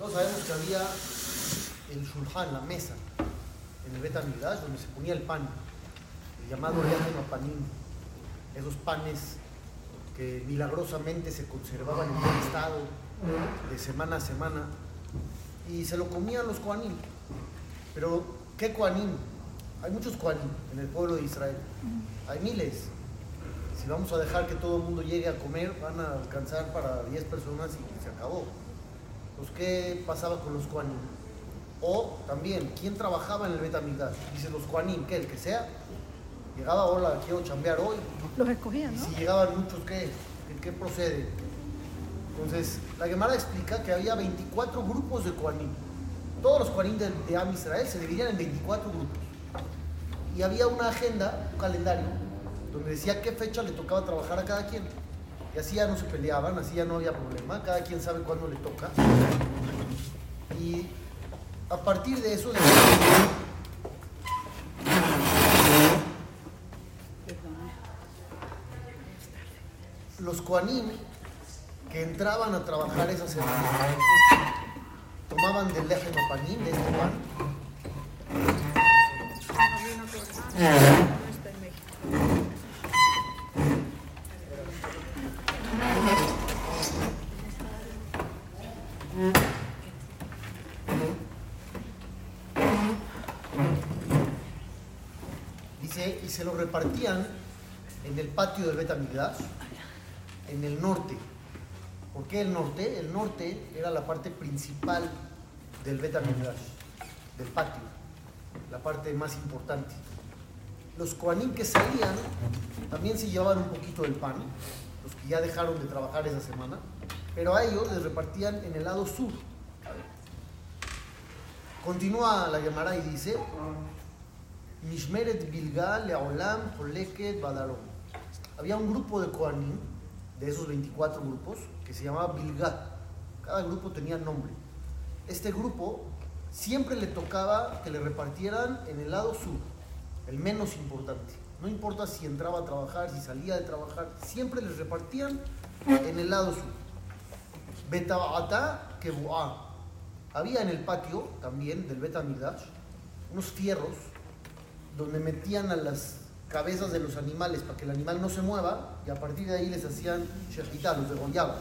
Todos sabemos que había el shulchan, la mesa, en el Bet Amidash, donde se ponía el pan, el llamado Panim, esos panes que milagrosamente se conservaban en buen estado de semana a semana, y se lo comían los Koanim. Pero, ¿qué Koanim? Hay muchos Koanim en el pueblo de Israel, hay miles. Si vamos a dejar que todo el mundo llegue a comer, van a alcanzar para 10 personas y se acabó. Pues, ¿qué pasaba con los Koanim? O también, ¿quién trabajaba en el Betamigdash? Dice los Koanim, ¿qué? El que sea. Llegaba, hola, quiero chambear hoy. Los escogían, Y ¿no? si llegaban muchos, ¿qué? ¿Qué, qué procede? Entonces, la Gemara explica que había 24 grupos de Koanim. Todos los Koanim de, de Am Israel se dividían en 24 grupos. Y había una agenda, un calendario, donde decía qué fecha le tocaba trabajar a cada quien. Y así ya no se peleaban, así ya no había problema, cada quien sabe cuándo le toca. Y a partir de eso, los Koanim que entraban a trabajar esa semana tomaban del leje panim, de este pan, No está en México. dice, se lo repartían en el patio del Betamigdash, en el norte. ¿Por qué el norte? El norte era la parte principal del Betamigdash, del patio, la parte más importante. Los Koanim que salían también se llevaban un poquito del pan, los que ya dejaron de trabajar esa semana, pero a ellos les repartían en el lado sur. Continúa la Gemara y dice, Mishmeret Bilga Leolam Holeket Badarom. Había un grupo de Koanim, de esos 24 grupos, que se llamaba Bilga. Cada grupo tenía nombre. Este grupo siempre le tocaba que le repartieran en el lado sur, el menos importante. No importa si entraba a trabajar, si salía de trabajar, siempre les repartían en el lado sur. Betabata Kebu'a. Había en el patio también del Betamigdash unos fierros donde metían a las cabezas de los animales para que el animal no se mueva y a partir de ahí les hacían shejitá, los degollaban.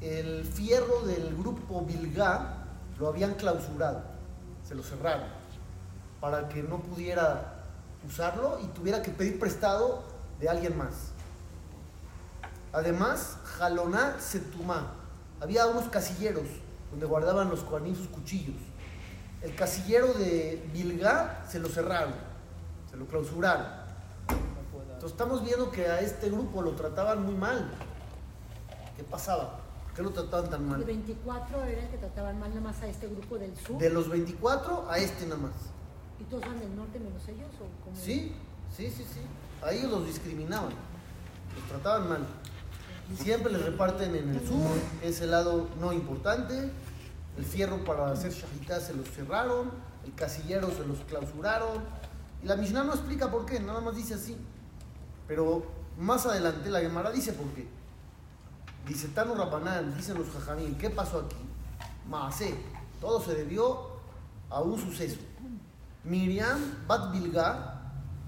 El fierro del grupo Bilgá lo habían clausurado, se lo cerraron para que no pudiera usarlo y tuviera que pedir prestado de alguien más. Además, Jaloná Setumá, había unos casilleros donde guardaban los koanim sus cuchillos. El casillero de Bilgá se lo cerraron, se lo clausuraron. Entonces estamos viendo que a este grupo lo trataban muy mal. ¿Qué pasaba? ¿Por qué lo trataban tan De mal? 24 eran que trataban mal nada más a este grupo del sur. De los 24 a este nada más. ¿Y todos van del norte menos ellos? ¿o cómo? Sí, sí, sí, sí. A ellos los discriminaban, los trataban mal. Siempre les reparten en el sur, que es el lado no importante. El fierro para hacer shahitá se los cerraron, el casillero se los clausuraron. Y la Mishnah no explica por qué, nada más dice así. Pero más adelante la Gemara dice por qué. Dice Tano Rabanán, dicen los jajamín, ¿qué pasó aquí? Maasé, todo se debió a un suceso. Miriam Bat Bilga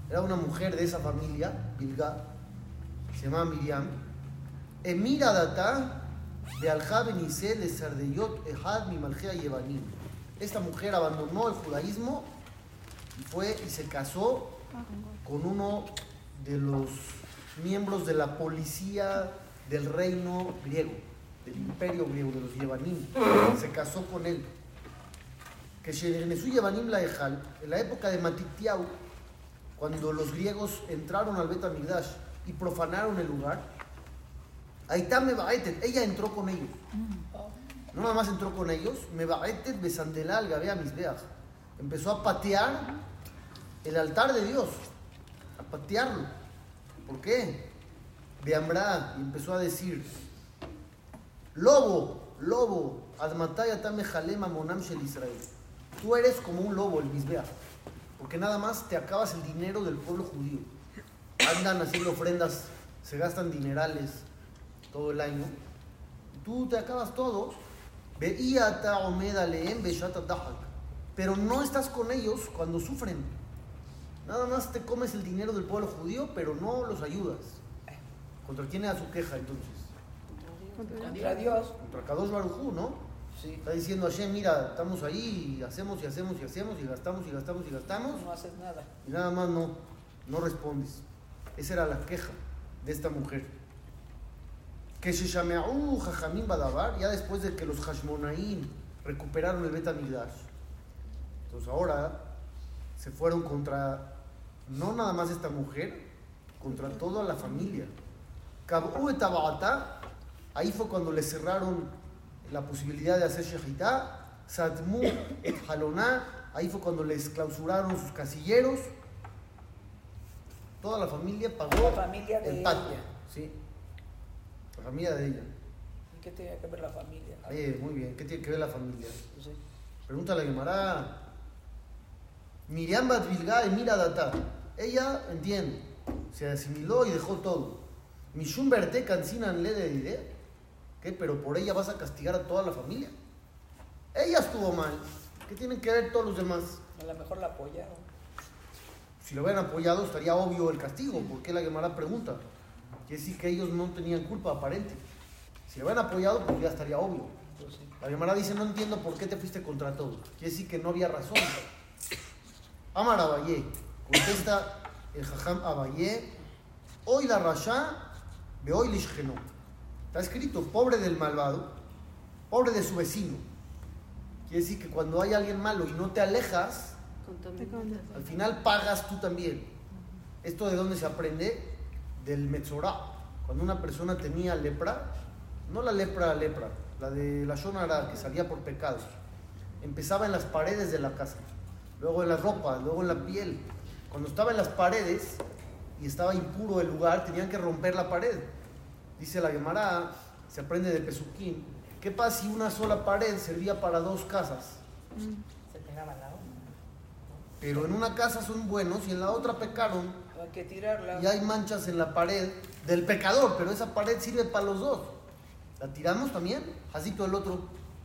era una mujer de esa familia, Bilga, se llamaba Miriam. Emira Data Esta mujer abandonó el judaísmo y fue y se casó con uno de los miembros de la policía del reino griego, del imperio griego, de los Yevanim. Se casó con él. Que Yevanim la Ejal, en la época de Matitiau, cuando los griegos entraron al Bet Amigdash y profanaron el lugar, Aitam Mebaetet, ella entró con ellos. No nada más entró con ellos, Mebaetet Besandelal Gabea Misbeach. Empezó a patear el altar de Dios, a patearlo. ¿Por qué? Beambra y empezó a decir: Lobo, lobo, Admataya Tame Jalema Monam Shel Israel. Tú eres como un lobo, el Misbeach, porque nada más te acabas el dinero del pueblo judío. Andan haciendo ofrendas, se gastan dinerales todo el año. Tú te acabas todo. Pero no estás con ellos cuando sufren. Nada más te comes el dinero del pueblo judío, pero no los ayudas. ¿Contra quién era su queja entonces? Contra Dios. Contra Kadosh Barujú, ¿no? Sí. Está diciendo Hashem, mira, estamos ahí y hacemos y hacemos y hacemos y gastamos y gastamos y gastamos No haces nada. y nada más no, no respondes. Esa era la queja de esta mujer. Que se llameau Jajamín Badabar, ya después de que los Hashmonaim recuperaron el Betamigdash. Entonces ahora se fueron contra, no nada más esta mujer, contra toda la familia. Kab'u et Taba'atá, ahí fue cuando le cerraron la posibilidad de hacer Shehitá. Sadmu Haloná, ahí fue cuando les clausuraron sus casilleros. Toda la familia pagó La familia de el ella. Sí. La familia de ella. ¿Y qué tenía que ver la familia? Oye, muy bien. ¿Qué tiene que ver la familia? Sí. Pregúntale a Gemara. Miriam Bat Bilga y Mira Data. Ella entiende. Se asimiló y dejó todo. Mishum Berte Cancinan le de idea. ¿Qué? Pero por ella vas a castigar a toda la familia. Ella estuvo mal. ¿Qué tienen que ver todos los demás? A lo mejor la apoyaron. Si lo hubieran apoyado estaría obvio el castigo. ¿Por qué la Gemara pregunta? Quiere decir que ellos no tenían culpa aparente. Si lo hubieran apoyado, pues ya estaría obvio. Pues. La Gemara dice, no entiendo por qué te fuiste contra todo. Quiere decir que no había razón. Amar Abayé, contesta el Jajam Abayé, hoy la Rasha, ve hoy Lishgeno. Está escrito, pobre del malvado, pobre de su vecino. Quiere decir que cuando hay alguien malo y no te alejas, al final pagas tú también. ¿Esto de dónde se aprende? Del Metzorah. Cuando una persona tenía lepra, no la lepra, lepra, la de la Shonara que salía por pecados, empezaba en las paredes de la casa, luego en la ropa, luego en la piel. Cuando estaba en las paredes y estaba impuro el lugar, tenían que romper la pared. Dice la Gemara, se aprende de Pesuquín. ¿Qué pasa si una sola pared servía para dos casas? Se pegaba la onda. Pero en una casa son buenos y en la otra pecaron Hay que tirarla. y hay manchas en la pared del pecador, pero esa pared sirve para los dos. ¿La tiramos también? Así todo el otro.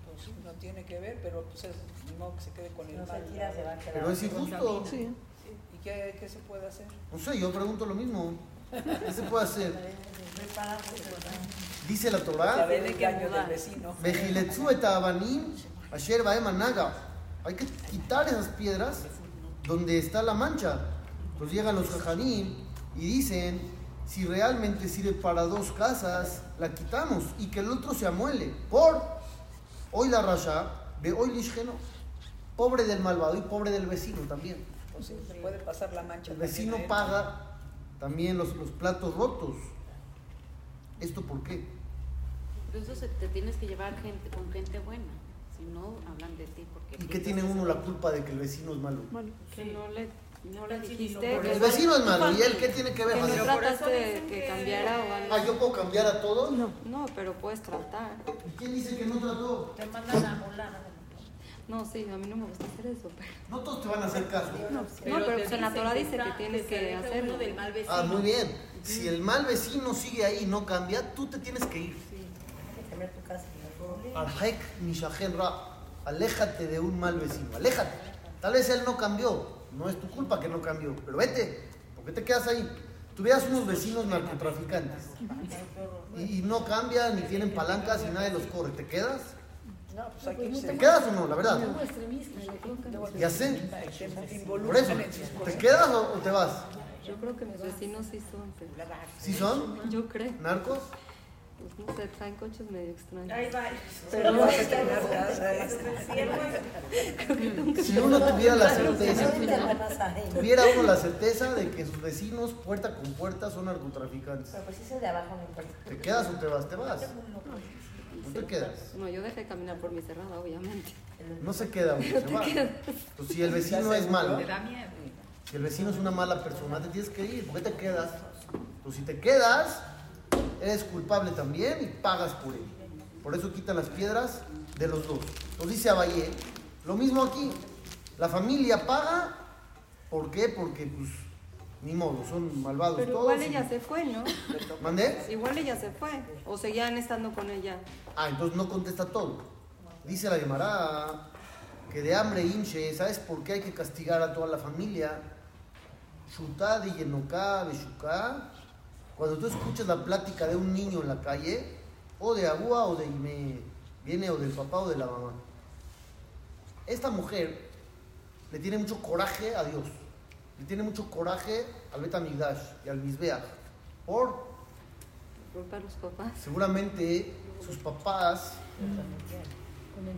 Pues sí, no tiene que ver, pero pues es modo que se quede con el No se mal. tira, se va a quedar. Pero es injusto. Sí. ¿Y qué, qué se puede hacer? No sé, yo pregunto lo mismo. ¿Qué se puede hacer? Dice la Torah. Hay que quitar esas piedras donde está la mancha. Entonces llegan los jajanim y dicen, si realmente sirve para dos casas, la quitamos y que el otro se amuele. Por hoy la rasha, ve hoy lishgeno. Pobre del malvado y pobre del vecino también. Pues sí, se puede pasar la mancha. El vecino paga también los, los platos rotos. ¿Esto por qué? Por eso se- te tienes que llevar gente con gente buena. Si no, hablan de ti. Porque ¿Y qué tiene uno la culpa de que el vecino es malo? Bueno, Que no le, no le Sí, dijiste. no, el vecino es malo. ¿Y él qué tiene que ver? Que no? Pero trataste de que cambiara o algo. Ah, ¿yo puedo cambiar a todos? no. No, pero puedes tratar. ¿Y quién dice que no trató? Te mandan a volar. No, sí, a mí no me gusta hacer eso. Pero... No todos te van a hacer caso. No, Pero pero te pues en la Torah dice que tienes que hacerlo. uno del mal vecino. Ah, muy bien. Si el mal vecino sigue ahí y no cambia, tú te tienes que ir. Hay que cambiar tu casa. Arhek mishahen ra. Aléjate de un mal vecino. Aléjate. Tal vez él no cambió. No es tu culpa que no cambió. Pero vete. ¿Por qué te quedas ahí? Tuvieras unos vecinos narcotraficantes. Y, y no cambian, ni tienen palancas y nadie los corre. ¿Te quedas? No, pues hay que Pues. ¿Te quedas o no? La verdad. Ya sé. Por eso. ¿Te quedas o, o te vas? Yo creo que mis vecinos sí son. pero- ¿Sí son? Yo creo. ¿Narcos? Pues no sé, traen coches medio extraños. Ahí va. Pero no a tener casa. Si uno tuviera la certeza, tuviera uno la certeza de que sus vecinos puerta con puerta son narcotraficantes. Pero pues ese de abajo no importa. ¿Te quedas o te vas? Te vas. No te quedas. No, yo dejé caminar por mi cerrada, obviamente. No se queda, uno, se va. Pues si el vecino es malo, Te da miedo. si el vecino es una mala persona, te tienes que ir. ¿Por qué te quedas? Pues si te quedas, eres culpable también y pagas por él. Por eso quitan las piedras de los dos. Nos dice Abayé, lo mismo aquí. La familia paga, ¿por qué? Porque, pues, ni modo, son malvados Pero todos. igual y- ella se fue, ¿no? ¿Mandé? Igual ella se fue. O seguían estando con ella. Ah, entonces no contesta todo. Dice la Gemara que de hambre hinche, ¿sabes por qué hay que castigar a toda la familia? Shutá de Yenoká, de Shuká. Cuando tú escuchas la plática de un niño en la calle, o de Agua o de Ime, viene o del papá o de la mamá. Esta mujer le tiene mucho coraje a Dios, le tiene mucho coraje al Betamigdash y al Mizbeach. Por Culpa los papás. seguramente sus papás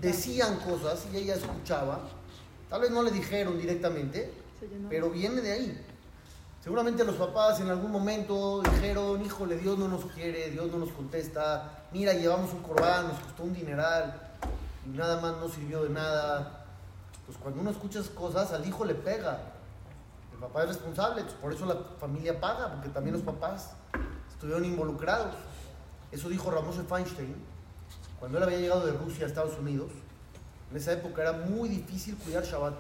decían cosas y ella escuchaba. Tal vez no le dijeron directamente, pero viene de ahí. Seguramente los papás en algún momento dijeron, híjole, Dios no nos quiere, Dios no nos contesta, mira, llevamos un corbán, nos costó un dineral y nada más no sirvió de nada. Pues cuando uno escucha esas cosas, al hijo le pega. El papá es responsable, pues por eso la familia paga, porque también los papás estuvieron involucrados. Eso dijo Ramón Feinstein cuando él había llegado de Rusia a Estados Unidos. En esa época era muy difícil cuidar Shabbat,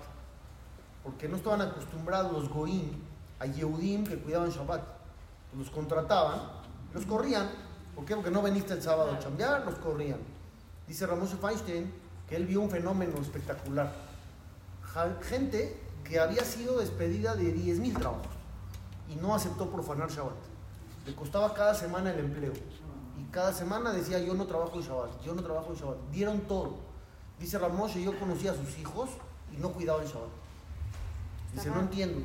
porque no estaban acostumbrados los goim a Yehudim que cuidaban Shabbat. Los contrataban, los corrían. ¿Por qué? Porque no veniste el sábado a chambear, los corrían. Dice Ramón Feinstein que él vio un fenómeno espectacular. Gente que había sido despedida de 10.000 trabajos y no aceptó profanar Shabbat. Le costaba cada semana el empleo. Y cada semana decía, yo no trabajo en Shabbat, yo no trabajo en Shabbat. Dieron todo. Dice Ramoshe, yo conocía a sus hijos y no cuidaban Shabbat. Dice, no entiendo.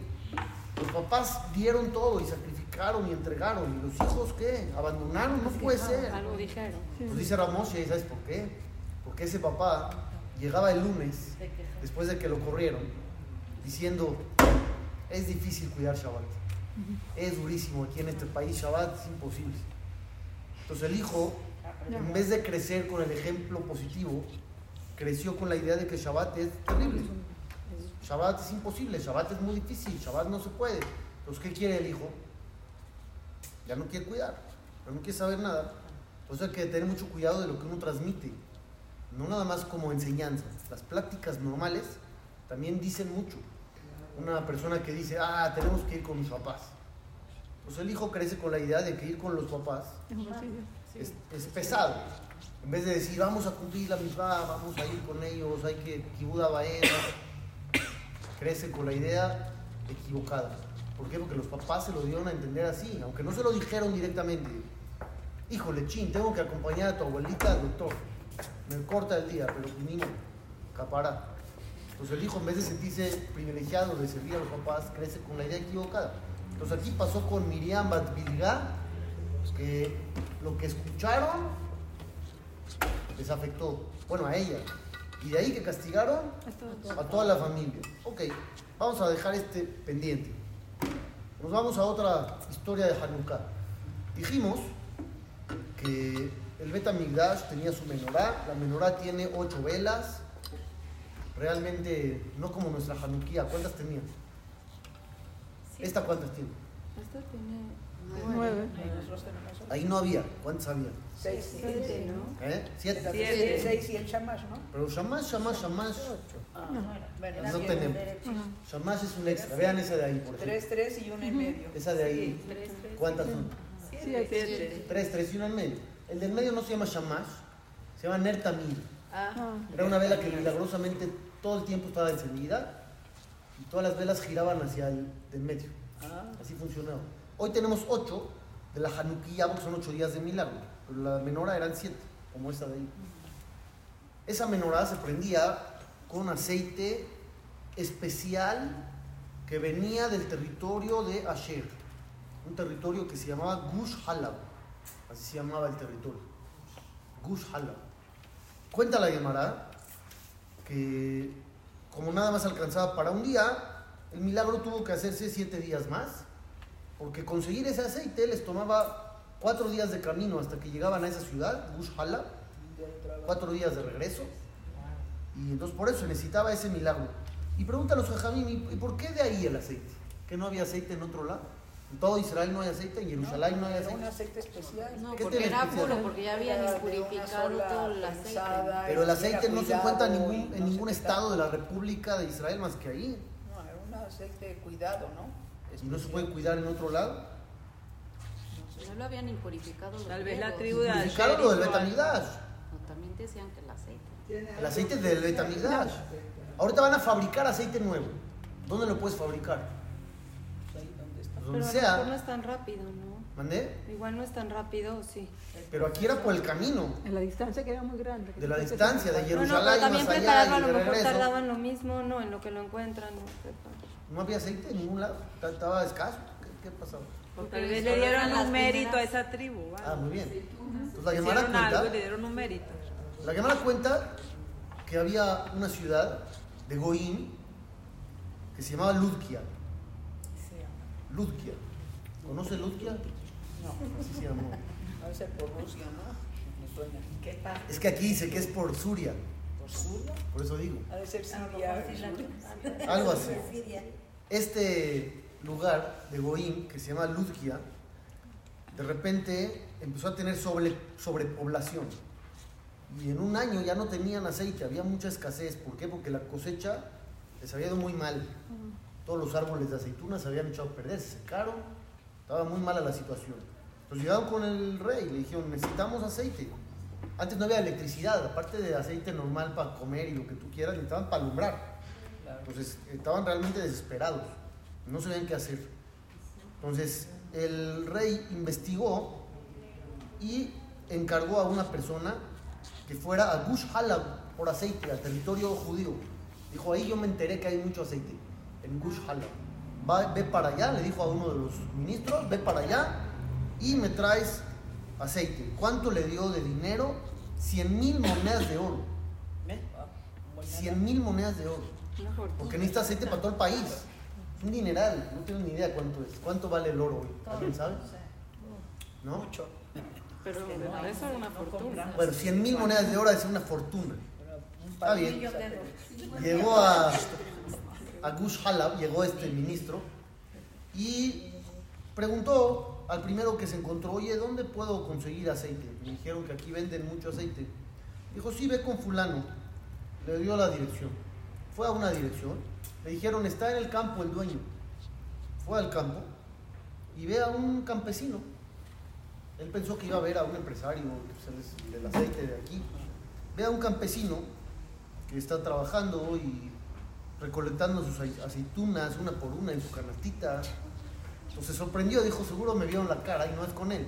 Los papás dieron todo y sacrificaron y entregaron. ¿Y los hijos qué? ¿Abandonaron? No puede ser. Algo dijeron. Pues dice Ramoshe, ¿sabes por qué? Porque ese papá llegaba el lunes, después de que lo corrieron, diciendo, es difícil cuidar Shabbat. Es durísimo aquí en este país, Shabbat es imposible. Entonces el hijo, en vez de crecer con el ejemplo positivo, creció con la idea de que Shabbat es terrible. Shabbat es imposible, Shabbat es muy difícil, Shabbat no se puede. Entonces, ¿qué quiere el hijo? Ya no quiere cuidar, ya no quiere saber nada. Entonces hay que tener mucho cuidado de lo que uno transmite, no nada más como enseñanza. Las prácticas normales también dicen mucho. Una persona que dice, ah, tenemos que ir con mis papás. Pues el hijo crece con la idea de que ir con los papás es pesado. En vez de decir, vamos a cumplir la misma, vamos a ir con ellos, hay que Kibuda Baena, crece con la idea equivocada. ¿Por qué? Porque los papás se lo dieron a entender así, aunque no se lo dijeron directamente. Híjole, chin, tengo que acompañar a tu abuelita doctor. Me corta el día, pero mi niño, capará. Entonces el hijo, en vez de sentirse privilegiado de servir a los papás, crece con la idea equivocada. Entonces aquí pasó con Miriam Bat Bilgá, que lo que escucharon les afectó, bueno, a ella. Y de ahí que castigaron a toda la familia. Ok, vamos a dejar este pendiente. Nos vamos a otra historia de Hanukkah. Dijimos que el Bet Migdash tenía su menorá. La menorá tiene ocho velas. Realmente no como nuestra Hanukkah. ¿Cuántas tenía? ¿Esta cuántas tiene? esto tiene Nueve. Y. Ahí no había. ¿Cuántas había? seis. Siete, ¿no? ¿Eh? Siete. Siete. Seis y el chamash, ¿no? Pero Shamash, Shamash, Shamash. Ah, No. bueno, No siete. tenemos. Ajá. Shamash es un extra. Vean esa de ahí, por ejemplo. Tres, tres y una en medio. Esa de ahí. ¿Cuántas son? Siete. Tres, tres y una en medio. El del medio no se llama Shamash, se llama Nertamir. Ah, Era una vela que milagrosamente todo el tiempo estaba encendida y todas las velas giraban hacia el del medio. Ah, Así funcionaba. Hoy tenemos ocho de la Hanukkah porque son ocho días de milagro, pero la menorá eran siete, como esta de ahí. Esa menorá se prendía con aceite especial que venía del territorio de Asher, un territorio que se llamaba Gush Halab, así se llamaba el territorio, Gush Halab. Cuenta la Gemara que como nada más alcanzaba para un día, el milagro tuvo que hacerse siete días más, porque conseguir ese aceite les tomaba cuatro días de camino hasta que llegaban a esa ciudad, trabajo. cuatro días de regreso, y entonces por eso necesitaba ese milagro. Y pregunta a los jajamim, ¿y por qué de ahí el aceite? ¿Que no había aceite en otro lado? En todo Israel no hay aceite, en Jerusalén no hay Era un aceite. aceite especial. No, ¿Qué porque era especial? puro, porque ya habían sola todo el aceite. Pero el aceite no se encuentra en ningún, en no ningún estado de la República de Israel más que ahí. No, era un aceite cuidado, ¿no? Y no se puede cuidar en otro lado. Ya lo habían impurificado los Tal vez la tribu de Purificaron lo del Betamidash. No, también decían que el aceite. El aceite del Betamigdash. Ahorita van a fabricar aceite nuevo. ¿Dónde lo puedes fabricar? Ahí donde está. Pues Pero donde a lo mejor no sea. es tan rápido, ¿no? ¿Mandé? Igual no es tan rápido, ¿o sí. Pero aquí era por el camino. En la distancia queda muy grande. De la distancia, de No, no, pero Jerusalén también más prepararlo a lo mejor tardaban lo mismo, ¿no? En lo que lo encuentran, ¿no? No había aceite en ningún lado. Ta- Estaba escaso. ¿Qué, qué pasaba? Tal vez le dieron un mérito a esa tribu. ¿vale? Ah, muy bien. Entonces la Gemara Hicieron algo y le cuenta, dieron un mérito. la Gemara cuenta que había una ciudad de Goim que se llamaba Ludkia. Ludkia. ¿Conoce Ludkia? no, Así se llamó. debe ser por Rusia, ¿no? Me suena. ¿Qué parte? Es que aquí dice que es por Suria, ¿Por Suria? por eso digo. Ha de ser Siria. Algo así. Este lugar de Goim, que se llama Ludkia, de repente empezó a tener sobre, sobrepoblación. Y en un año ya no tenían aceite, había mucha escasez. ¿Por qué? Porque la cosecha les había ido muy mal. Todos los árboles de aceitunas se habían echado a perder, se secaron, estaba muy mala la situación. Entonces llegaron con el rey y le dijeron, necesitamos aceite. Antes no había electricidad, aparte de aceite normal para comer y lo que tú quieras, necesitaban para alumbrar. Claro. Entonces estaban realmente desesperados, no sabían qué hacer. Entonces el rey investigó y encargó a una persona que fuera a Gush Halab por aceite, al territorio judío. Dijo, ahí yo me enteré que hay mucho aceite, en Gush Halab. Va, ve para allá, le dijo a uno de los ministros, ve para allá y me traes aceite. ¿Cuánto le dio de dinero? 100 mil monedas de oro. ¿Eh? Ah, buena 100 mil monedas de oro. Porque necesita aceite para todo el país. Es un dineral, no tengo ni idea cuánto es. ¿Cuánto vale el oro hoy? ¿Alguien sabe? ¿No? Mucho. Pero no, eso era una fortuna. Bueno, 100 mil monedas de oro es una fortuna. Está bien. Llegó a, a Gush Halab, llegó este ministro y preguntó al primero que se encontró, oye, ¿dónde puedo conseguir aceite? Me dijeron que aquí venden mucho aceite. Dijo, sí, ve con fulano. Le dio la dirección. Fue a una dirección. Le dijeron, está en el campo el dueño. Fue al campo y ve a un campesino. Él pensó que iba a ver a un empresario del aceite de aquí. Ve a un campesino que está trabajando y recolectando sus acei- aceitunas una por una en su canastita. Pues se sorprendió, dijo, seguro me vieron la cara y no es con él.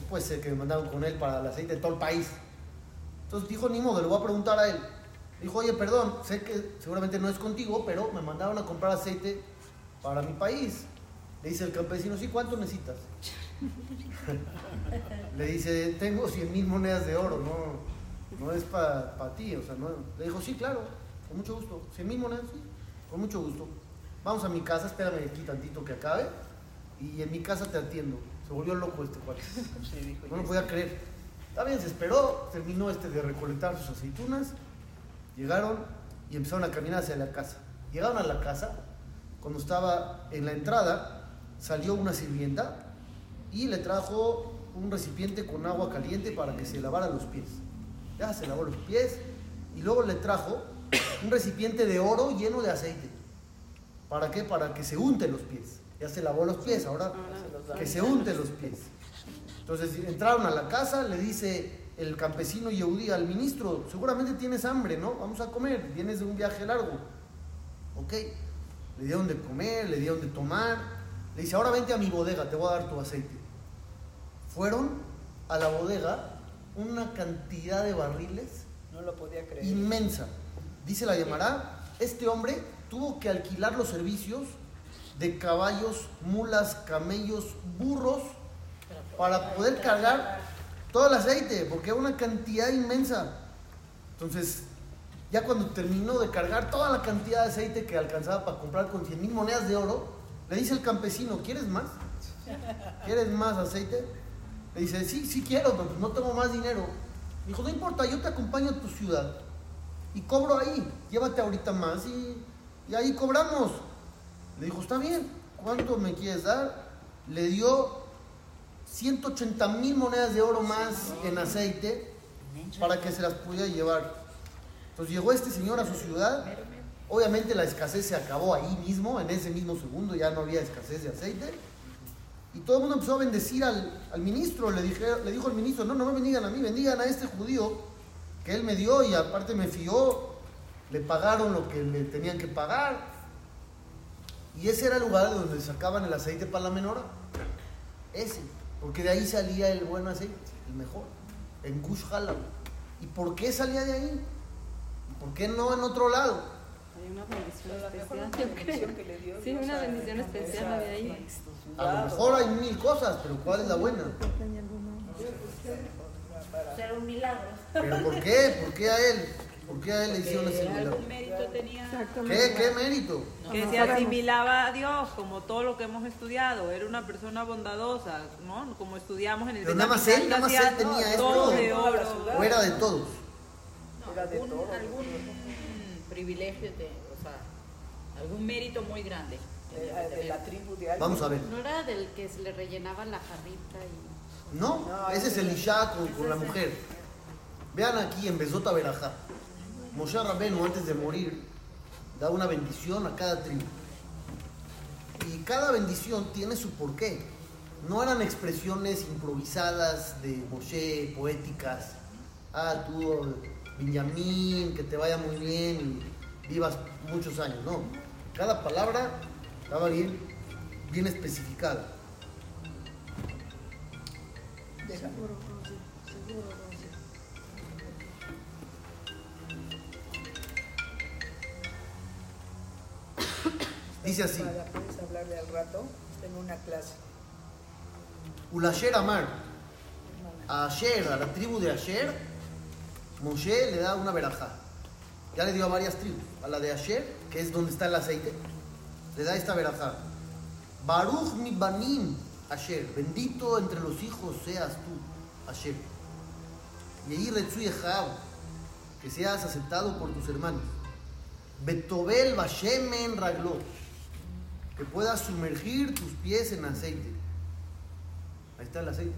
No puede ser que me mandaron con él para el aceite de todo el país. Entonces dijo, ni modo, le voy a preguntar a él. Dijo, oye, perdón, sé que seguramente no es contigo, pero me mandaron a comprar aceite para mi país. Le dice el campesino, sí, ¿cuánto necesitas? Le dice, tengo 100 mil monedas de oro, no, no es para ti. O sea, no. Le dijo, sí, claro, con mucho gusto. 100 mil monedas, sí, con mucho gusto. Vamos a mi casa, espérame aquí tantito que acabe y en mi casa te atiendo. Se volvió loco este. Sí, dijo, No lo podía creer. Está bien, se esperó, terminó este de recolectar sus aceitunas, llegaron y empezaron a caminar hacia la casa. Llegaron a la casa, cuando estaba en la entrada, salió una sirvienta y le trajo un recipiente con agua caliente para que se lavara los pies. Ya se lavó los pies y luego le trajo un recipiente de oro lleno de aceite. ¿Para qué? Para que se unte los pies. Ya se lavó los pies, ahora que se unte los pies. Entonces entraron a la casa, le dice el campesino Yehudí al ministro, seguramente tienes hambre, ¿no? Vamos a comer, vienes de un viaje largo. Ok, le dieron de comer, le dieron de tomar. Le dice, ahora vente a mi bodega, te voy a dar tu aceite. Fueron a la bodega una cantidad de barriles No lo podía creer. inmensa. Dice la llamará, este hombre tuvo que alquilar los servicios de caballos, mulas, camellos, burros para poder cargar todo el aceite, porque era una cantidad inmensa. Entonces, ya cuando terminó de cargar toda la cantidad de aceite que alcanzaba para comprar con 100 mil monedas de oro, le dice el campesino, ¿quieres más? ¿Quieres más aceite? Le dice, sí, sí quiero, pero pues no tengo más dinero. Dijo, no importa, yo te acompaño a tu ciudad y cobro ahí, llévate ahorita más y, y ahí cobramos. Le dijo, está bien, ¿cuánto me quieres dar? Le dio 180 mil monedas de oro más en aceite para que se las pudiera llevar. Entonces llegó este señor a su ciudad, obviamente la escasez se acabó ahí mismo, en ese mismo segundo ya no había escasez de aceite. Y todo el mundo empezó a bendecir al, al ministro. Le, dije, le dijo al ministro, no, no me bendigan a mí, bendigan a este judío que él me dio y aparte me fió, le pagaron lo que le tenían que pagar. Y ese era el lugar donde sacaban el aceite para la menora. Ese, porque de ahí salía el buen aceite, el mejor, en Gush Halab. ¿Y por qué salía de ahí? ¿Y ¿Por qué no en otro lado? Hay una bendición especial, bendición que le dio Sí, una bendición especial había ahí. A lo mejor hay mil cosas, pero ¿cuál es la buena? Será un milagro. ¿Pero por qué? ¿Por qué a él? ¿Por qué a él le hicieron milagro? algún mérito tenía. ¿Qué? ¿Qué mérito? Que se asimilaba a Dios, como todo lo que hemos estudiado. Era una persona bondadosa, ¿no? Como estudiamos en el Pero nada más él, nada más él tenía esto. todo de la oro. ciudad. Fuera de todos. No, Era de algún, todo. algún privilegio, de, o sea, algún mérito muy grande. de, de la tribu de alguien. Vamos a ver. No era del que se le rellenaba la jarrita y... No, ese es el Isha con, con la mujer. Vean aquí en Besota Berajá. Moshe Rabenu antes de morir da una bendición a cada tribu. Y cada bendición tiene su porqué. No eran expresiones improvisadas de Moshe, poéticas. Ah, tú, Benjamín, que te vaya muy bien y vivas muchos años. No. Cada palabra estaba bien, bien especificada. Dice así. Puedes hablarle al rato. Tengo una clase. Ulasher Amar. A Asher, a la tribu de Asher, Moshe le da una verajá. Ya le dio a varias tribus. A la de Asher, que es donde está el aceite, le da esta verajá. Baruch mi banim, Asher. Bendito entre los hijos seas tú, Asher. Y ahí Retsuy Ejab, que seas aceptado por tus hermanos. Betobel Bashemen Raglot. Que puedas sumergir tus pies en aceite. Ahí está el aceite.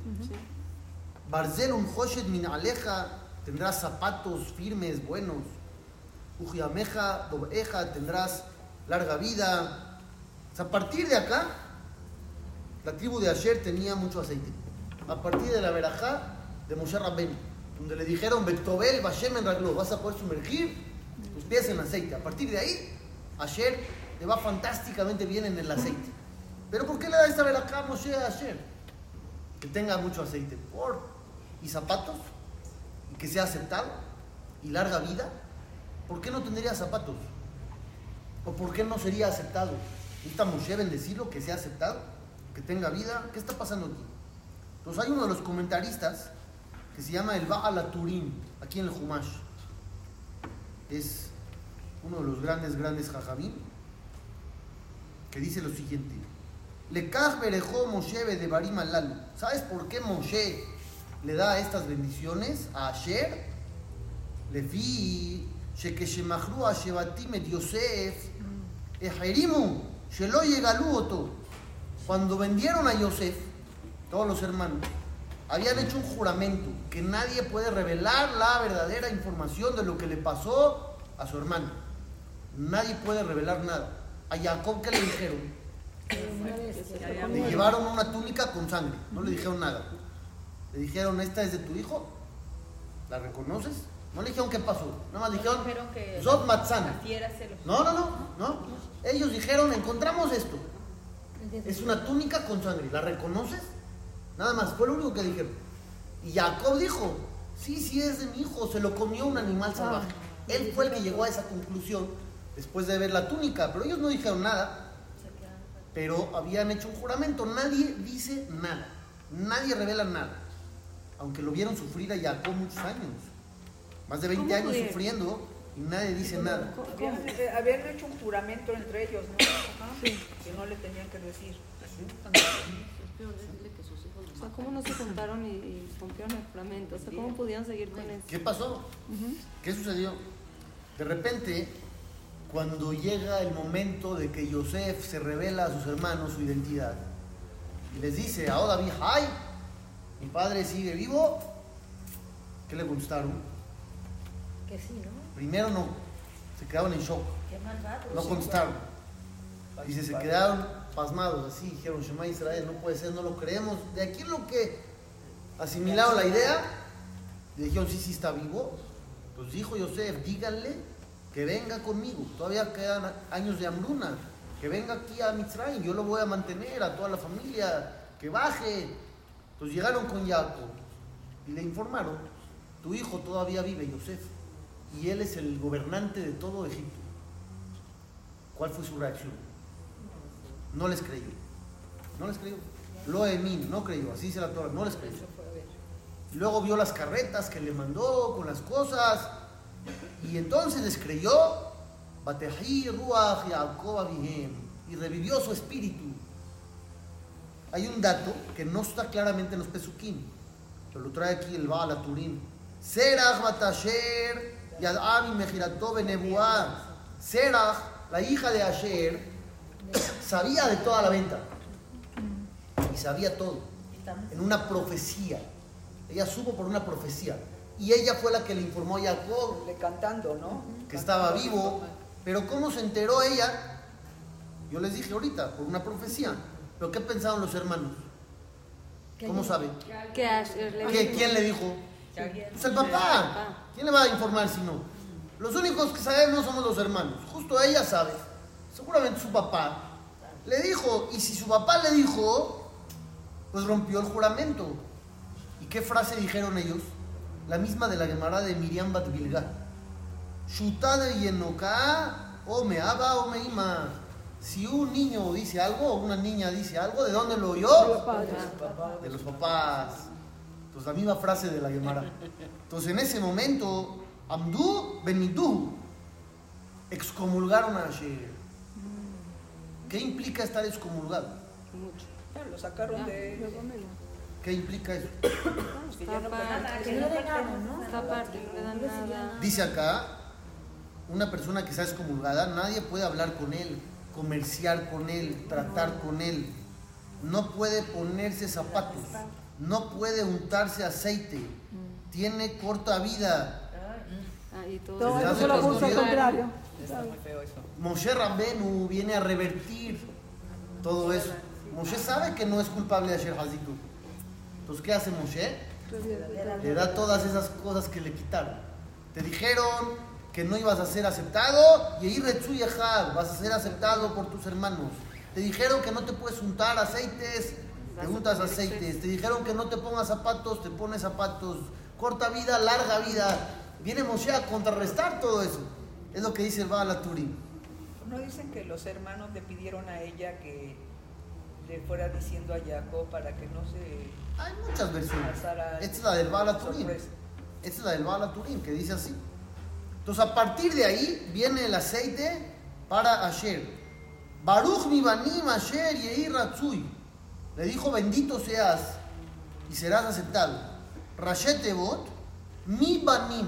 Barzel un hoshet min aleja, tendrás zapatos firmes, buenos. Ujiameja, dobeja, tendrás larga vida. O sea, a partir de acá, la tribu de Asher tenía mucho aceite. A partir de la verajá de Moshe Rabben, donde le dijeron, Betobel, Bashem en Raglo, vas a poder sumergir tus pies en aceite. A partir de ahí, Asher le va fantásticamente bien en el aceite. Pero ¿por qué le da esta verajá a Moshe a Asher? que tenga mucho aceite por y zapatos y que sea aceptado y larga vida ¿por qué no tendría zapatos? ¿o por qué no sería aceptado? ¿necesita Moshe bendecirlo que sea aceptado? que tenga vida ¿qué está pasando aquí? entonces hay uno de los comentaristas que se llama el Baal Turín aquí en el Humash es uno de los grandes grandes jajabín que dice lo siguiente Lekaj berejó Moshe de Barim Alalu. ¿Sabes por qué Moshe le da estas bendiciones a Asher? Lefi, shekeshemachru a Shebatim et Yosef, ejerimu, shelo yegalu oto. Cuando vendieron a Yosef, todos los hermanos, habían hecho un juramento que nadie puede revelar la verdadera información de lo que le pasó a su hermano. Nadie puede revelar nada. A Jacob, ¿qué le dijeron? Le llevaron una túnica con sangre, no le dijeron nada. Le dijeron, ¿esta es de tu hijo? ¿La reconoces? No le dijeron qué pasó, nada más dijeron, que Zot Matzana. No, no, no, no. Ellos dijeron, encontramos esto. Es una túnica con sangre, ¿la reconoces? Nada más, fue lo único que dijeron. Y Jacob dijo, sí, sí es de mi hijo, se lo comió un animal salvaje. Él fue el que llegó a esa conclusión después de ver la túnica, pero ellos no dijeron nada. Pero habían hecho un juramento, nadie dice nada, nadie revela nada. Aunque lo vieron sufrir a Jacob muchos años, más de 20 ¿Cómo años sufriendo y nadie dice nada. ¿Cómo- Habían, cómo? eh, habían hecho un juramento entre ellos, ¿no? Ajá. Que no le tenían que decir. Es peor decirle que sus hijos O lo sea. ¿cómo no se juntaron y, y rompieron el juramento? O sea, ¿cómo pudieron seguir con eso? ¿Qué pasó? ¿Qué sucedió? De repente, cuando llega el momento de que Yosef se revela a sus hermanos su identidad y les dice, ahora vi, ay, mi padre sigue vivo, ¿qué le contestaron? Que sí, ¿no? Primero no, se quedaron en shock, Qué malvado. no contestaron. Dice, se quedaron pasmados, así dijeron, Shema Israel, no puede ser, no lo creemos. De aquí lo que asimilaron la idea, le dijeron, sí, sí está vivo, Entonces dijo Yosef, díganle que venga conmigo. Todavía quedan años de hambruna. Que venga aquí a Mitzrayim. Yo lo voy a mantener, a toda la familia. Que baje. Entonces llegaron con Jacob y le informaron, tu hijo todavía vive, Yosef. Y él es el gobernante de todo Egipto. ¿Cuál fue su reacción? No les creyó. No les creyó. Lo Emin, no creyó. Así se la Torah, no les creyó. Luego vio las carretas que le mandó con las cosas. Y entonces les creyó. Y revivió su espíritu. Hay un dato que no está claramente en los Pesukim. Pero lo trae aquí el Baal Turín. Serach Batasher Yadami Benebuá. Serach, la hija de Asher, sabía de toda la venta. Y sabía todo. En una profecía. Ella supo por una profecía. Y ella fue la que le informó a Jacob Le cantando, ¿no? que estaba vivo. Pero ¿cómo se enteró ella? Yo les dije ahorita, por una profecía. ¿Pero qué pensaron los hermanos? ¿Cómo saben? Que Asher le ¿Qué-. ¿Quién le dijo? Pues el papá. ¿Quién le va a informar si no? Los únicos que sabemos somos los hermanos. Justo ella sabe. Seguramente su papá le dijo. Y si su papá le dijo, pues rompió el juramento. ¿Y qué frase dijeron ellos? La misma de la Gemara de Miriam Bat Bilga. De Yenoká, o me aba o me ima. Si un niño dice algo o una niña dice algo, ¿de dónde lo oyó? de los papás. Entonces, la misma frase de la Gemara. Entonces, en ese momento, Amdú Benidú excomulgaron a Asher. ¿Qué implica estar excomulgado? Mucho. Ya, Lo sacaron de... ¿Qué implica eso? Que no nada, ¿no? esta parte no le dan nada. Dice acá, una persona que está excomulgada, nadie puede hablar con él, comerciar con él, tratar con él. No puede ponerse zapatos, no puede untarse aceite, tiene corta vida. Y todo eso lo contrario. Moshe Rambenu viene a revertir todo eso. Moshe sabe que no es culpable de Asher. Entonces, ¿qué hace Moshe? Le da todas esas cosas que le quitaron. Te dijeron que no ibas a ser aceptado y ahí vas a ser aceptado por tus hermanos. Te dijeron que no te puedes untar aceites, te untas aceites. Te dijeron que no te pongas zapatos, te pones zapatos. Corta vida, larga vida. Viene Moshe a contrarrestar todo eso. Es lo que dice el Baal Turim. ¿No dicen que los hermanos le pidieron a ella que le fuera diciendo a Jacob para que no se Hay muchas versiones. pasara Esta es la del sorpresa? Esta es la del Turim, que dice así. Entonces, a partir de ahí viene el aceite para Asher. Baruch mi banim Asher yehi ratzui. Le dijo, bendito seas y serás aceptado. Rashet Evot, mi banim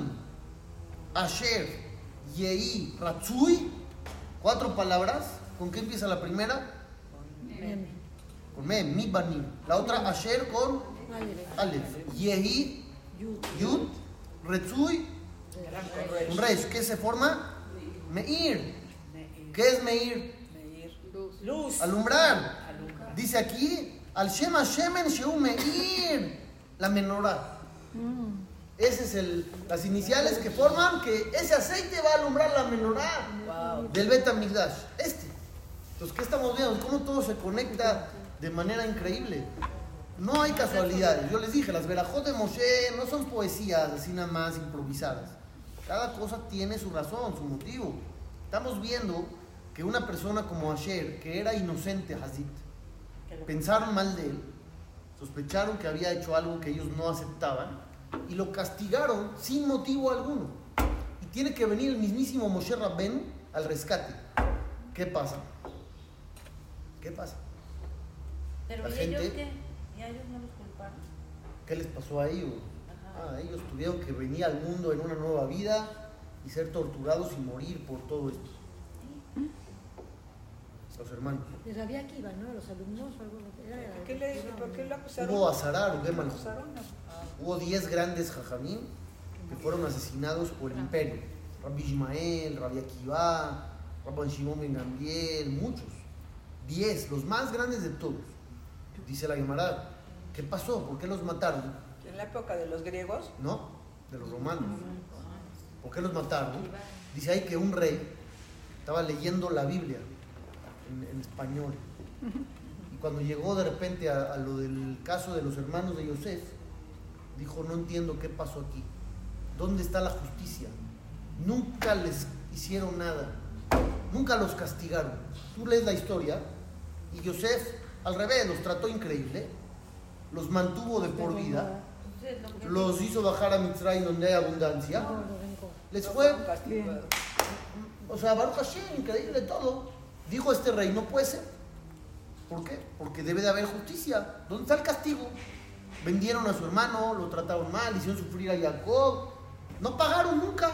Asher yehi ratzui. Cuatro palabras. ¿Con qué empieza la primera? Con me, mi banim. La otra, Asher con Aleph. Yehi, Yud, Retzui, un resh. ¿Qué se forma? Meir. ¿Qué es Meir? Luz. Alumbrar. Dice aquí, al Shema Shemen Sheu Meir. La menorá. Esas es el, las iniciales que forman que ese aceite va a alumbrar la menorá Wow. del Bet Migdash. Este. Entonces, ¿qué estamos viendo? Cómo todo se conecta de manera increíble. No hay casualidades. Yo les dije, las verajot de Moshe no son poesías así nada más improvisadas. Cada cosa tiene su razón, su motivo. Estamos viendo que una persona como Asher, que era inocente, Hazit, pensaron mal de él, sospecharon que había hecho algo que ellos no aceptaban y lo castigaron sin motivo alguno. Y tiene que venir el mismísimo Moshe Rabben al rescate. ¿Qué pasa? ¿Qué pasa? Pero La ¿y ellos gente- qué? ¿Y a ellos no los culparon? ¿Qué les pasó a ellos? Ah, ellos tuvieron que venir al mundo en una nueva vida y ser torturados y morir por todo esto. Los hermanos. Les había que iban, ¿no? Los alumnos o algo. Era, ¿Por qué le, por qué le acusaron? Hubo Azarar. Ah, Hubo 10 grandes jajamín que fueron asesinados por el imperio. Rabbi Ismael, Rabbi Akiva, Rabban Shimon Ben Gamliel, muchos. 10, los más grandes de todos. Dice la Gemara, ¿qué pasó? ¿Por qué los mataron? En la época de los griegos, No, de los romanos. ¿Por qué los mataron? Dice ahí que un rey estaba leyendo la Biblia en, en español. Y cuando llegó de repente a, a lo del caso de los hermanos de Yosef, dijo, no entiendo qué pasó aquí. ¿Dónde está la justicia? Nunca les hicieron nada. Nunca los castigaron. Tú lees la historia y Yosef, al revés, los trató increíble. Los mantuvo de por vida. Los hizo bajar a Mitzray donde hay abundancia. Les fue, o sea, Baruch Hashem, increíble todo. Dijo este rey, no puede ser. ¿Por qué? Porque debe de haber justicia. ¿Dónde está el castigo? Vendieron a su hermano, lo trataron mal, hicieron sufrir a Jacob. No pagaron nunca.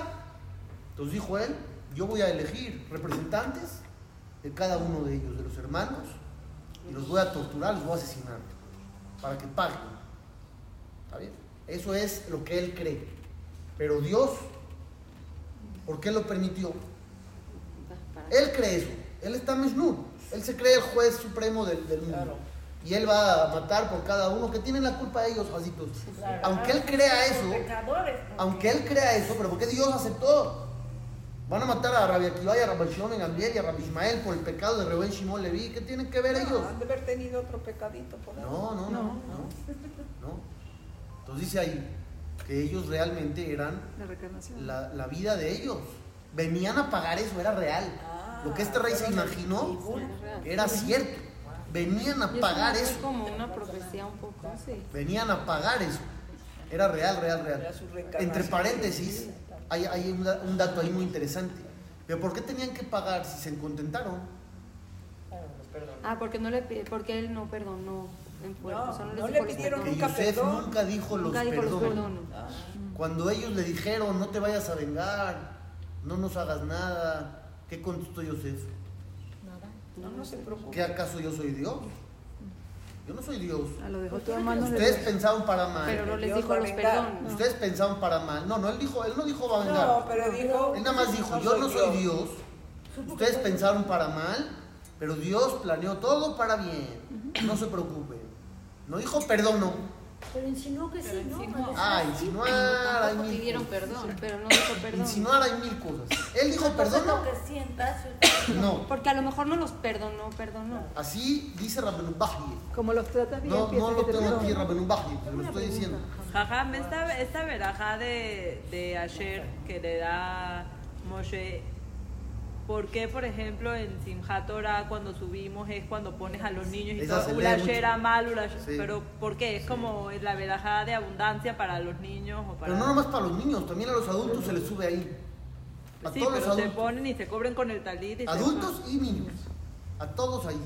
Entonces dijo él, yo voy a elegir representantes de cada uno de ellos, de los hermanos, y los voy a torturar, los voy a asesinar, para que paguen. ¿Está bien? Eso es lo que él cree. Pero Dios, ¿por qué lo permitió? Él cree eso. Él está Mishnur. Él se cree el juez supremo del, del mundo. Claro. Y él va a matar por cada uno que tienen la culpa de ellos, Jacitos. Claro. Aunque él crea eso, aunque él crea eso, pero ¿por qué Dios aceptó? Van a matar a Rabbi Akiva y a Rabbi Shimon en Gamliel y a Rabbi Ismael por el pecado de Reuben Shimon Levi. ¿Qué tienen que ver ellos? No, han de haber tenido otro pecadito por ahí. No, no, no, no, no. Entonces dice ahí que ellos realmente eran La la, la vida de ellos. Venían a pagar eso, era real. Ah, Lo que este rey se imaginó era cierto. Venían a pagar eso. como una profecía un poco, sí. Venían a pagar eso. Era real, real, Era real. Entre paréntesis, hay, hay un, un dato ahí muy interesante. Pero ¿por qué tenían que pagar si se contentaron? Ah, porque no le porque él no perdonó. No, o sea, no dijo le los pidieron. Nunca perdón. nunca dijo los Nunca dijo los perdono. perdono. Ah, Cuando ellos le dijeron, no te vayas a vengar, no nos hagas nada, ¿qué contestó Yosef? Nada. no, no se preocupe. ¿Qué acaso yo soy Dios? Yo no soy Dios. Ah, lo dejó todo en manos de Ustedes pensaron para mal. Pero no les dijo los perdonos. Ustedes pensaron para mal. No, no, él dijo, él no dijo va a vengar. No, pero dijo. Él nada más dijo, yo no soy Dios. Ustedes pensaron para mal, pero Dios planeó todo para bien. No se preocupen. No dijo perdono. Pero insinuó que sí, ¿no? insinuó. Ah, insinuar hay mil pidieron cosas. perdón. Pero no dijo perdón. Insinuar hay mil cosas. Él dijo perdono. lo que sientas, No. Porque a lo mejor no los perdonó, perdonó. Así dice Rabenu Bahye. Como los tratas bien, No, no lo te tengo aquí Bahye, te lo estoy diciendo. Jajam, esta, esta verajá de, de Asher que le da Moshe, ¿por qué, por ejemplo, en Simchat Torah cuando subimos es cuando pones a los niños y Esa todo, se lee Ulasher mucho. Amal, Ulasher- Sí. pero ¿por qué? Es como la verajá de abundancia para los niños o para... Pero no nomás para los niños, también a los adultos se les sube ahí. A sí, todos los pero se adultos. ponen y se cobren con el talit. y se- Adultos y niños. A todos ahí.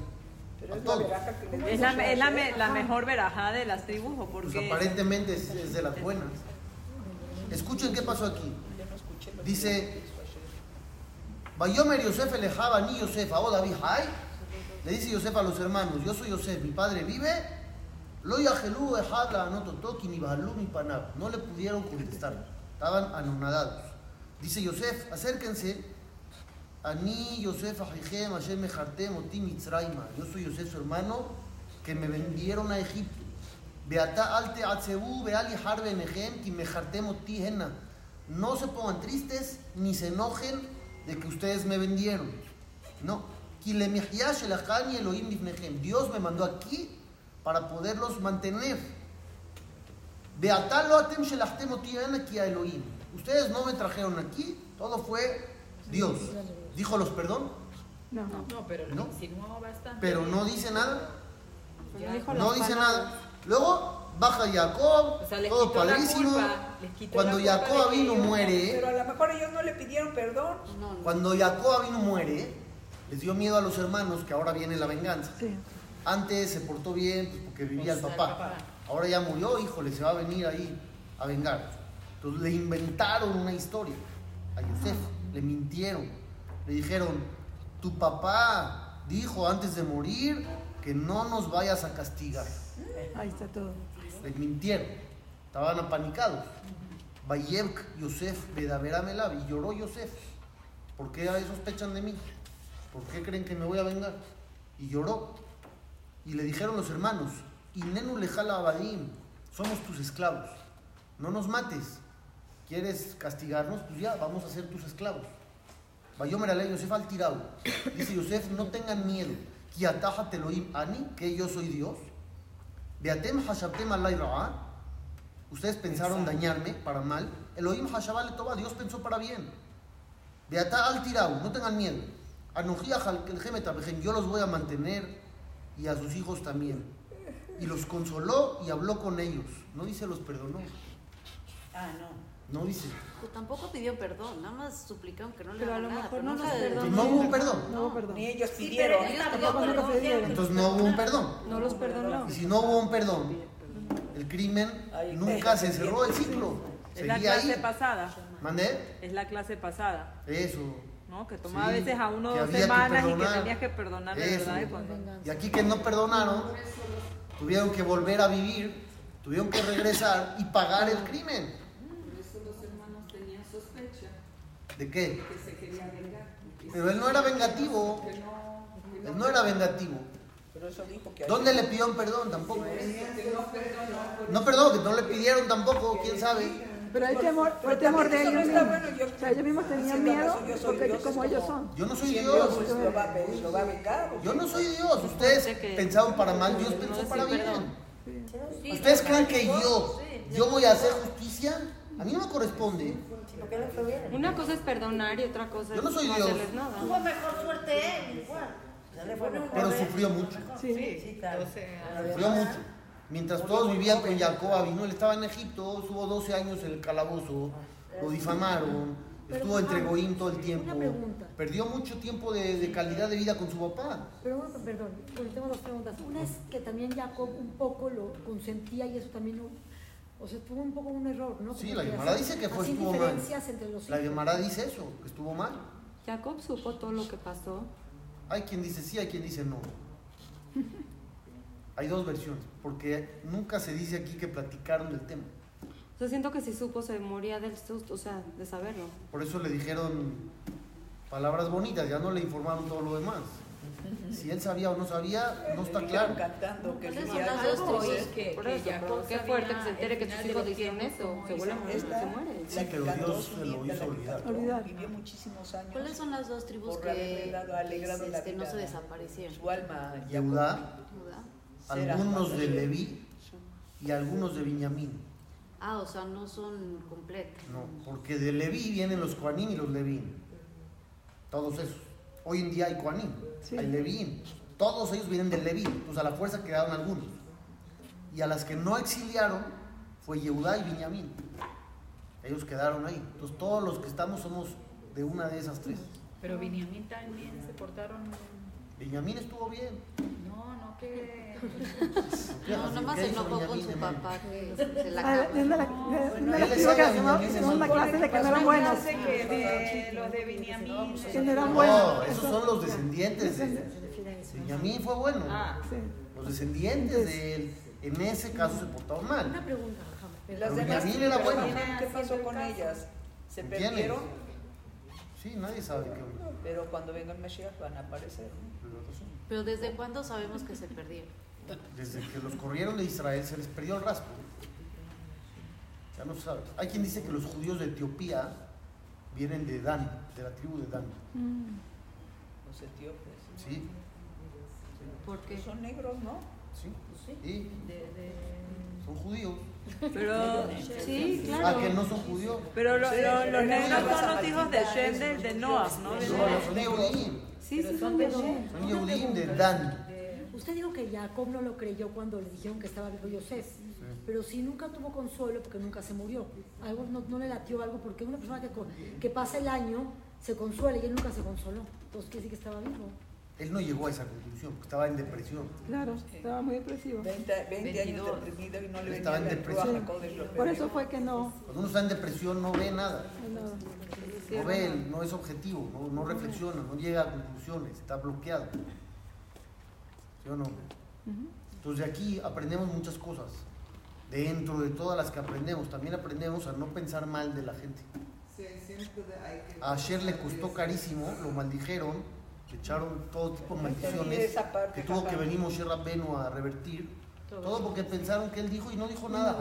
Pero A es la todos. veraja que le Es la, es la, me- la mejor verajá de las tribus, ¿o por Pues qué? aparentemente es, es de las buenas. Escuchen qué pasó aquí. Yo no escuché lo que Dice. Bayomer Yosef elejaba ni Yosef, a David. Le dice Yosef a los hermanos, yo soy Yosef, mi padre vive. Lo yajelú ejad la anototoki ni bahalú mi panab. No le pudieron contestar. Estaban anonadados. Dice Yosef, acérquense. Ani Yosef ajijem Hashem mejartem oti mitzrayma. Yo soy Yosef su hermano que me vendieron a Egipto. Beata alte atzebu beali harbe nehem ki mejartem oti hena. No se pongan tristes ni se enojen de que ustedes me vendieron. No. Dios me mandó aquí para poderlos mantener. Ustedes no me trajeron aquí, todo fue Dios. Dijo los perdón, No, No, pero ¿No? bastante. pero no dice nada. no dice nada. Luego baja Jacob, O sea, todo quitó la padrísimo. culpa, le quitó Cuando la culpa Jacob vino muere, Pero a lo mejor ellos no le pidieron perdón. No, no. cuando Jacob vino muere, les dio miedo a los hermanos que ahora viene la venganza. Sí. Antes se portó bien pues, porque vivía el Pues, papá. Ahora ya murió, híjole, se va a venir ahí a vengar. Entonces le inventaron una historia a Yosef, le mintieron. Le dijeron, tu papá dijo antes de morir que no nos vayas a castigar. Ahí está todo. Les mintieron, estaban apanicados. Bayevk Yosef Bedaveramelav y lloró Yosef. ¿Por qué sospechan de mí? ¿Por qué creen que me voy a vengar? Y lloró. Y le dijeron los hermanos, Inenu lejala abadim, somos tus esclavos, no nos mates. ¿Quieres castigarnos? Pues ya, vamos a ser tus esclavos. Vayomer alei Yosef al tirado. Dice Yosef, no tengan miedo. Kiataha Elohim ani, que yo soy Dios. Beatem hashabtem alay. Ustedes pensaron dañarme para mal. Elohim hashabale toba, Dios pensó para bien. Beatá al tirado, no tengan miedo. Jalkelgemet abejem, yo los voy a mantener y a sus hijos también. Y los consoló y habló con ellos. No dice los perdonó. Ah, no. No dice. Pues tampoco pidió perdón, nada más suplicaron que no le Pero a hagan lo nada. mejor pero no le- perdonó. No hubo un perdón. No, perdón. Ni ellos pidieron. Tampoco no pidieron. Entonces no hubo un perdón. No los perdonó. Y si no hubo un perdón, el crimen Ay, nunca se cerró el ciclo. Es la clase ahí. pasada. ¿Mandé? Es la clase pasada. Eso. ¿no? Que tomaba Sí, a veces a uno dos que semanas y que tenías que perdonar verdad. y cuando- Y aquí que no perdonaron, tuvieron que volver a vivir, tuvieron que regresar y pagar el crimen. Por eso los hermanos tenían sospecha ¿De qué? que se quería vengar. Pero él no era vengativo. que no, que Él no era vengativo. Pero eso dijo que ¿Dónde le pidieron perdón? Tampoco. no perdonó por No, perdón, que no le pidieron tampoco, quién sabe. Pero hay temor, fue temor de no ellos está mismos. bueno, yo- O sea, ellos mismos tenían miedo yo soy porque Dios, como ellos son. Yo no soy Dios. lo va a pedir, lo va a vengar. ¿o Yo no soy Dios. Ustedes pensaron para mal, Dios pensó para bien. ¿Ustedes creen que yo, yo voy a hacer justicia? A mí no me corresponde. Sí, porque le fue bien. Una cosa es perdonar y otra cosa Yo no es soy no Dios. hacerles nada. Tuvo mejor suerte él, igual. Le fue mejor. Pero sufrió mucho. Sí. Sí, claro. Sufrió mucho. Mientras todos vivían con Jacob vino, él estaba en Egipto, estuvo 12 años en el calabozo, lo difamaron, estuvo entre Goín todo el tiempo. Una pregunta. Perdió mucho tiempo de, de calidad de vida con su papá. Pero bueno, perdón, tengo dos preguntas. Una es que también Jacob un poco lo consentía y eso también, no- o sea, tuvo un poco un error, ¿no? Sí, la Gemara dice que fue hacía estuvo mal. diferencias entre los La. Gemara dice eso, que estuvo mal. Jacob supo todo lo que pasó. Hay quien dice sí, hay quien dice no. Hay dos versiones, porque nunca se dice aquí que platicaron del tema. O sea, siento que si supo se moría del susto, o sea, de saberlo. Por eso le dijeron palabras bonitas, ya no le informaron todo lo demás. Si él sabía o no sabía, no está claro. cantando que ¿Cuáles son quería las algo, dos tribus? que, Por que eso, Jacob qué fuerte que se entere que sus hijos tiempos, eso. como Se muere. Sí, pero Dios se lo hizo olvidar. Vivió muchísimos años. ¿Cuáles son las dos tribus que no se desaparecieron? Su alma. Algunos de Leví y algunos de Benjamín. Ah, o sea, no son completas. No, porque de Leví vienen los Koanim y los Levín. Todos esos. Hoy en día hay Koanim, Sí. hay Levín. Todos ellos vienen de Leví. Pues a la fuerza quedaron algunos. Y a las que no exiliaron fue Yehudá y Benjamín. Ellos quedaron ahí. Entonces todos los que estamos somos de una de esas tres. Pero Benjamín también se portaron. Benjamín estuvo bien. Que. No, nada más ¿Qué se enojó con su papá que se la Ah, acaba. es de la, una clase de que no eran buenos. De los de Benjamín. Que no eran No, esos son los descendientes de Benjamín fue bueno. Ah. Los descendientes de él, en ese caso, se portaron Una mal. pregunta, Jama. Las demás, era bueno. ¿Qué pasó con ellas? ¿Se perdieron? Sí, nadie sabe qué. Pero cuando venga el Mesías van a aparecer. ¿no? Pero ¿desde cuándo sabemos que se perdieron? Desde que los corrieron de Israel se les perdió el rastro. Ya no se sabe. Hay quien dice que los judíos de Etiopía vienen de Dan, de la tribu de Dan. Los etíopes. Sí, ¿Por qué? Son negros, ¿no? sí. Y son judíos. pero. Sí, Ah, claro. que no son judíos. Pero lo- Sí, lo- pero los negros son los hijos de Shem, de, de sí, Noah, sí, ¿no? sí, De sí. No, Noah. son Yehudim. Sí, sí, son Perdón, Son Yehudim de. Dan. Usted dijo que Jacob no lo creyó cuando le dijeron que estaba vivo Yosef, pero si nunca tuvo consuelo porque nunca se murió. Algo no, no le latió algo porque una persona que, que pasa el año se consuela y él nunca se consoló. Entonces quiere decir que estaba vivo. Él no llegó a esa conclusión, porque estaba en depresión. Claro, estaba muy depresivo. 20, 20 años 22. deprimido y no le Estaba en depresión. Por eso fue que no. Cuando uno está en depresión no ve nada. no. No ve, no es objetivo, no, no reflexiona, no llega a conclusiones, está bloqueado. ¿Sí o no? Entonces de aquí aprendemos muchas cosas. Dentro de todas las que aprendemos, también aprendemos a no pensar mal de la gente. A Asher le costó carísimo, lo maldijeron, le echaron todo tipo de maldiciones, que tuvo que venir Moshe Rabbenu a revertir. Todo porque pensaron que él dijo y no dijo nada.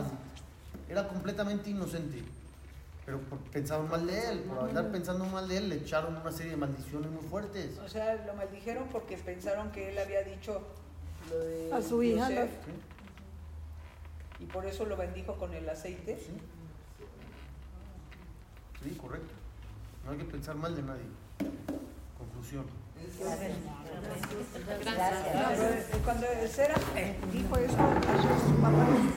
Era completamente inocente. Pero por- pensaron mal de él, por andar pensando mal de él, le echaron una serie de maldiciones muy fuertes. O sea, lo maldijeron porque pensaron que él había dicho lo de A su hija, y por eso lo bendijo con el aceite. Sí. Sí, correcto. No hay que pensar mal de nadie. Conclusión. Gracias. Eh, cuando Sera dijo eso a sus papás,